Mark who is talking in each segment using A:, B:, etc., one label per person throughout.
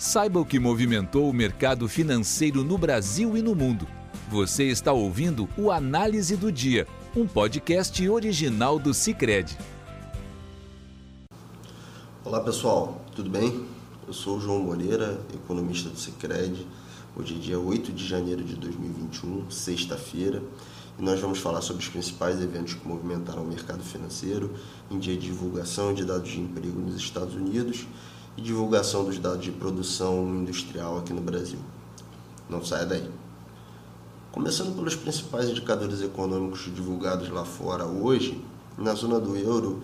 A: Saiba o que movimentou o mercado financeiro no Brasil e no mundo. Você está ouvindo o Análise do Dia, um podcast original do Cicred.
B: Olá pessoal, tudo bem? Eu sou o João Moreira, economista do Cicred. Hoje é dia 8 de janeiro de 2021, sexta-feira, e nós vamos falar sobre os principais eventos que movimentaram o mercado financeiro em dia de divulgação de dados de emprego nos Estados Unidos e divulgação dos dados de produção industrial aqui no Brasil. Não saia daí. Começando pelos principais indicadores econômicos divulgados lá fora hoje, na zona do euro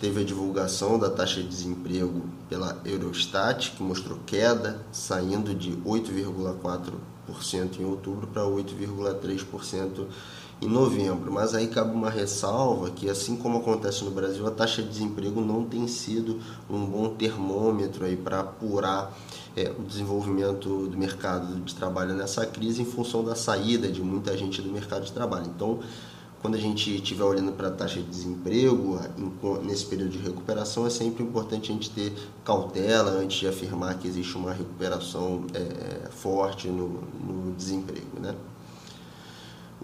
B: teve a divulgação da taxa de desemprego pela Eurostat, que mostrou queda, saindo de 8,4% em outubro para 8,3% em novembro. Mas aí cabe uma ressalva que, assim como acontece no Brasil, a taxa de desemprego não tem sido um bom termômetro para apurar é, o desenvolvimento do mercado de trabalho nessa crise em função da saída de muita gente do mercado de trabalho. Então, quando a gente estiver olhando para a taxa de desemprego, nesse período de recuperação, é sempre importante a gente ter cautela antes de afirmar que existe uma recuperação é, forte no, no desemprego. Né?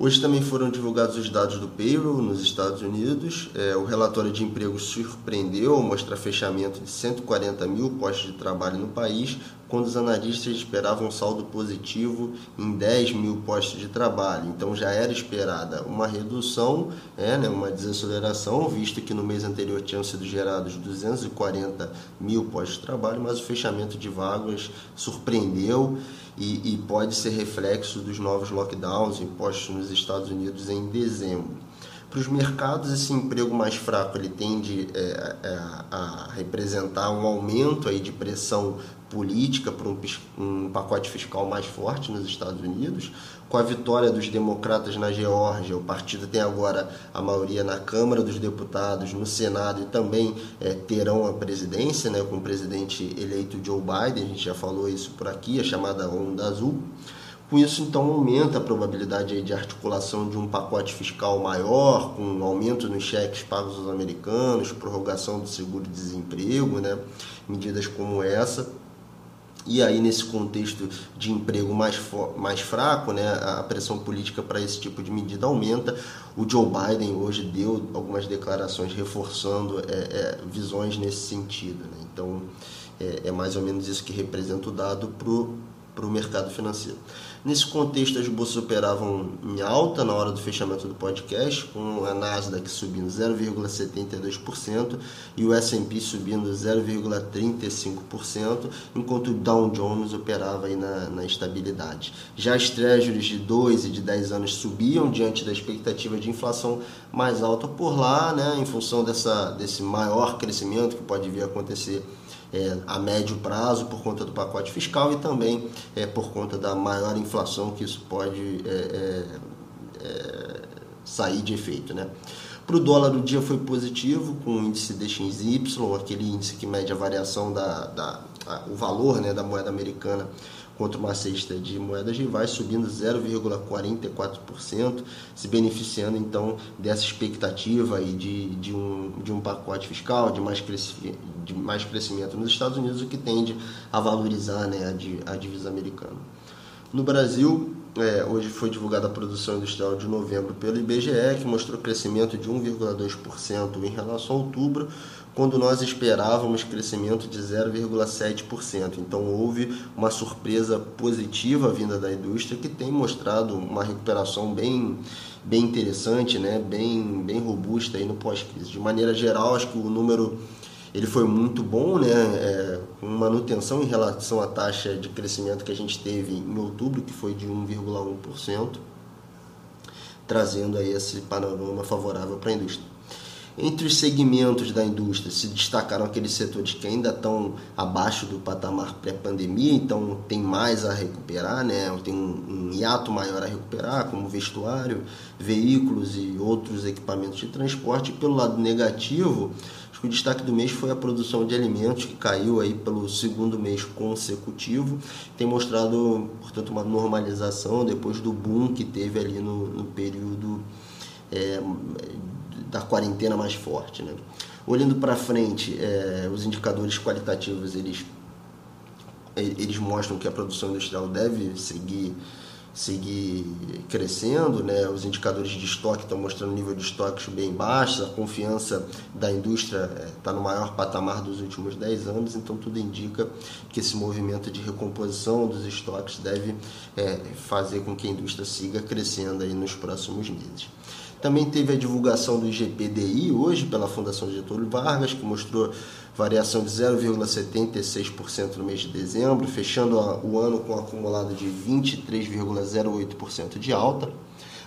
B: Hoje também foram divulgados os dados do payroll nos Estados Unidos. É, o relatório de emprego surpreendeu ao mostrar fechamento de 140 mil postos de trabalho no país, quando os analistas esperavam um saldo positivo em 10 mil postos de trabalho. Então já era esperada uma redução, é, né, uma desaceleração, visto que no mês anterior tinham sido gerados 240 mil postos de trabalho, mas o fechamento de vagas surpreendeu e, e pode ser reflexo dos novos lockdowns impostos nos Estados Unidos em dezembro. Para os mercados, esse emprego mais fraco ele tende é, é, a representar um aumento aí de pressão política para um, um, pacote fiscal mais forte nos Estados Unidos. Com a vitória dos democratas na Geórgia, o partido tem agora a maioria na Câmara dos Deputados, no Senado e também é, terão a presidência, né, com o presidente eleito Joe Biden, a gente já falou isso por aqui, a chamada Onda Azul. Com isso, então, aumenta a probabilidade de articulação de um pacote fiscal maior, com um aumento nos cheques pagos aos americanos, prorrogação do seguro-desemprego, né? medidas como essa e aí, nesse contexto de emprego mais, mais fraco, né, a pressão política para esse tipo de medida aumenta. O Joe Biden hoje deu algumas declarações reforçando é, é, visões nesse sentido. Né? Então, é, é, mais ou menos isso que representa o dado para o mercado financeiro. Nesse contexto, as bolsas operavam em alta na hora do fechamento do podcast, com a Nasdaq subindo 0,72% e o S&P subindo 0,35%, enquanto o Dow Jones operava aí na, na estabilidade. Já as treasuries de 2 e de 10 anos subiam diante da expectativa de inflação mais alta por lá, né, em função dessa, desse maior crescimento que pode vir a acontecer é, a médio prazo por conta do pacote fiscal e também é, por conta da maior inflação que isso pode é, é, é sair de efeito. Né? Para o dólar, o dia foi positivo, com o índice DXY, aquele índice que mede a variação da, da a, o valor né, da moeda americana contra uma cesta de moedas rivais, subindo 0,44%, se beneficiando então dessa expectativa aí de, de, um, de um pacote fiscal, de mais, de mais crescimento nos Estados Unidos, o que tende a valorizar né, a, a divisa americana. No Brasil, é, hoje foi divulgada a produção industrial de novembro pelo IBGE, que mostrou crescimento de 1,2% em relação a outubro, quando nós esperávamos crescimento de 0,7%. Então houve uma surpresa positiva vinda da indústria que tem mostrado uma recuperação bem, bem interessante, né? bem, bem robusta aí no pós-crise. De maneira geral, acho que o número ele foi muito bom, né? É, manutenção em relação à taxa de crescimento que a gente teve em outubro, que foi de 1,1%, trazendo aí esse panorama favorável para a indústria. Entre os segmentos da indústria se destacaram aqueles setores que ainda estão abaixo do patamar pré-pandemia, então tem mais a recuperar, né? tem um, hiato maior a recuperar, como vestuário, veículos e outros equipamentos de transporte. E pelo lado negativo, o destaque do mês foi a produção de alimentos, que caiu aí pelo segundo mês consecutivo. Tem mostrado, portanto, uma normalização depois do boom que teve ali no, no período é, da quarentena mais forte. Né? Olhando para frente, é, os indicadores qualitativos eles eles mostram que a produção industrial deve seguir seguir crescendo, né? Os indicadores de estoque estão mostrando nível de estoques bem baixo, a confiança da indústria está no maior patamar dos últimos 10 anos, então tudo indica que esse movimento de recomposição dos estoques deve é, fazer com que a indústria siga crescendo aí nos próximos meses. Também teve a divulgação do IGPDI hoje pela Fundação Getúlio Vargas, que mostrou variação de 0,76% no mês de dezembro, fechando o ano com um acumulado de 23,08% de alta.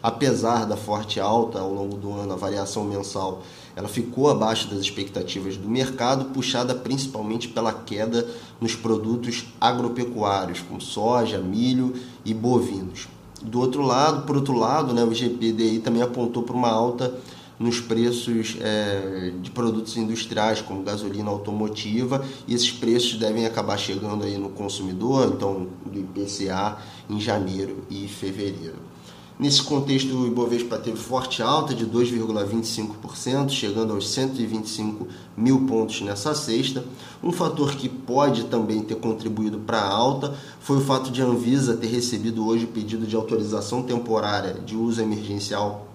B: Apesar da forte alta ao longo do ano, a variação mensal ela ficou abaixo das expectativas do mercado, puxada principalmente pela queda nos produtos agropecuários, como soja, milho e bovinos. Do outro lado, por outro lado, né, o GPDI também apontou para uma alta nos preços é, de produtos industriais, como gasolina automotiva, e esses preços devem acabar chegando aí no consumidor, então do IPCA, em janeiro e fevereiro. Nesse contexto, o Ibovespa teve forte alta de 2,25%, chegando aos 125 mil pontos nessa sexta. Um fator que pode também ter contribuído para a alta foi o fato de a Anvisa ter recebido hoje o pedido de autorização temporária de uso emergencial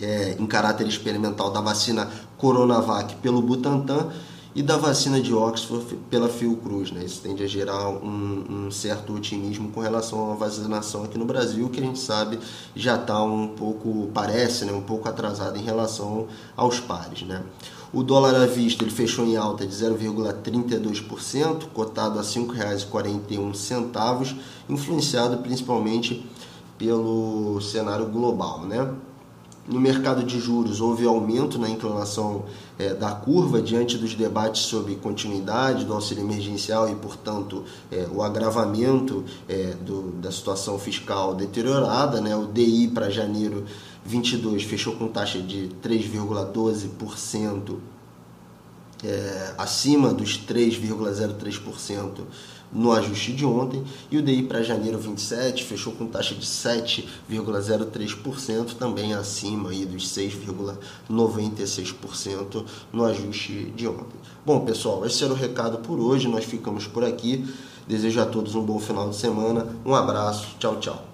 B: é, em caráter experimental da vacina Coronavac pelo Butantan e da vacina de Oxford pela Fiocruz. Né? Isso tende a gerar um, um, certo otimismo com relação à vacinação aqui no Brasil, que a gente sabe já está um pouco, parece, né? um pouco atrasado em relação aos pares. Né? O dólar à vista ele fechou em alta de 0,32%, cotado a R$ 5,41, influenciado principalmente pelo cenário global. Né? No mercado de juros houve aumento na inclinação é, da curva diante dos debates sobre continuidade do auxílio emergencial e, portanto, é, o agravamento é, do, da situação fiscal deteriorada. Né? O DI para janeiro 22 fechou com taxa de 3,12%, é, acima dos 3,03% no ajuste de ontem e o DI para janeiro 27 fechou com taxa de 7,03%, também acima aí dos 6,96% no ajuste de ontem. Bom, pessoal, esse era o recado por hoje, nós ficamos por aqui. Desejo a todos um bom final de semana. Um abraço. Tchau, tchau.